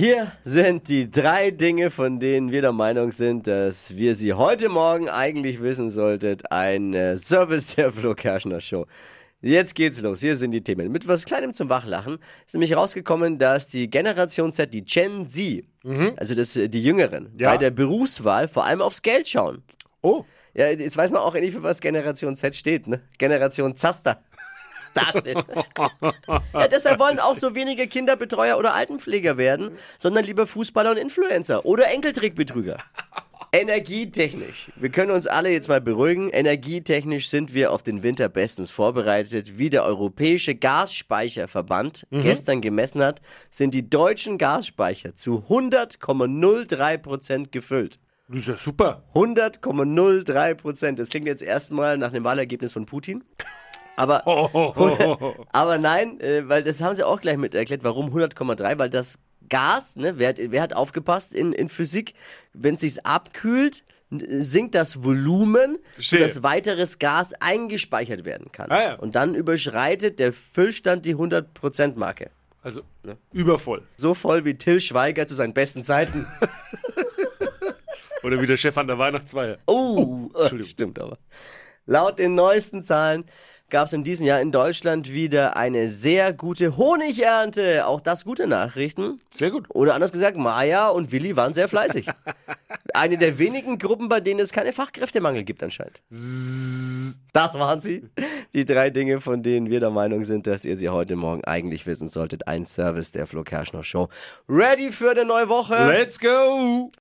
Hier sind die drei Dinge, von denen wir der Meinung sind, dass wir sie heute Morgen eigentlich wissen solltet. Ein äh, Service der Flo Kerschner Show. Jetzt geht's los. Hier sind die Themen. Mit was Kleinem zum Wachlachen ist nämlich rausgekommen, dass die Generation Z, die Gen Z, also das, äh, die Jüngeren, Ja. bei der Berufswahl vor allem aufs Geld schauen. Oh. Ja, jetzt weiß man auch endlich, für was Generation Z steht, ne? Generation Zaster. Da steht. ja, deshalb wollen auch so wenige Kinderbetreuer oder Altenpfleger werden, sondern lieber Fußballer und Influencer oder Enkeltrickbetrüger. Energietechnisch. Wir können uns alle jetzt mal beruhigen. Energietechnisch sind wir auf den Winter bestens vorbereitet. Wie der Europäische Gasspeicherverband gestern gemessen hat, sind die deutschen Gasspeicher zu 100,03 Prozent gefüllt. Das ist ja super. 100,03 Prozent. Das klingt jetzt erstmal nach einem Wahlergebnis von Putin. Aber, aber nein, äh, weil das haben sie auch gleich mit erklärt, warum 100,3, weil das Gas, ne, wer, hat, wer hat aufgepasst in, in Physik, wenn es sich abkühlt, sinkt das Volumen, Verstehe. sodass weiteres Gas eingespeichert werden kann. Ah ja. Und dann überschreitet der Füllstand die 100%-Marke. Also übervoll. So voll wie Till Schweiger zu seinen besten Zeiten. Oder wie der Chef an der Weihnachtsfeier. Oh, äh, Entschuldigung. stimmt aber. Laut den neuesten Zahlen gab es in diesem Jahr in Deutschland wieder eine sehr gute Honigernte. Auch das gute Nachrichten. Sehr gut. Oder anders gesagt, Maja und Willi waren sehr fleißig. Eine der wenigen Gruppen, bei denen es keine Fachkräftemangel gibt anscheinend. Das waren sie. Die drei Dinge, von denen wir der Meinung sind, dass ihr sie heute Morgen eigentlich wissen solltet. Ein Service der Flo Kerschner Show. Ready für eine neue Woche? Let's go!